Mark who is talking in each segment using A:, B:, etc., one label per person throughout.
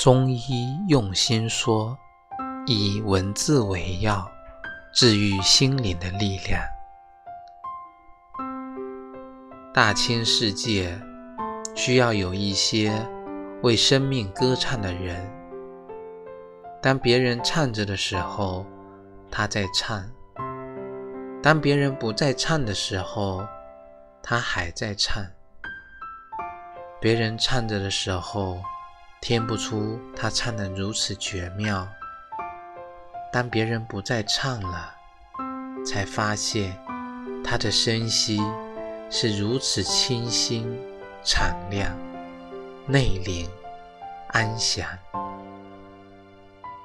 A: 中医用心说，以文字为药，治愈心灵的力量。大千世界需要有一些为生命歌唱的人。当别人唱着的时候，他在唱；当别人不再唱的时候，他还在唱。别人唱着的时候，听不出他唱得如此绝妙；当别人不再唱了，才发现他的声息是如此清新、敞亮、内敛、安详。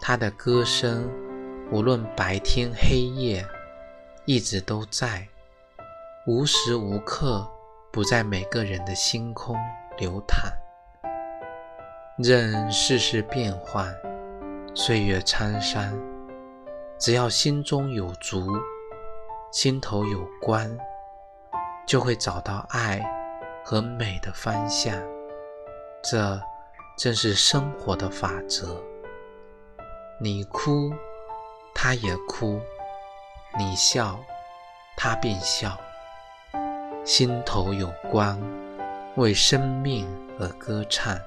A: 他的歌声，无论白天黑夜，一直都在，无时无刻不在每个人的星空。流淌，任世事变幻，岁月沧桑，只要心中有足，心头有光，就会找到爱和美的方向。这正是生活的法则。你哭，他也哭；你笑，他便笑。心头有光。为生命而歌唱，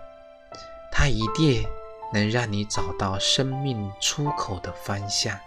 A: 它一定能让你找到生命出口的方向。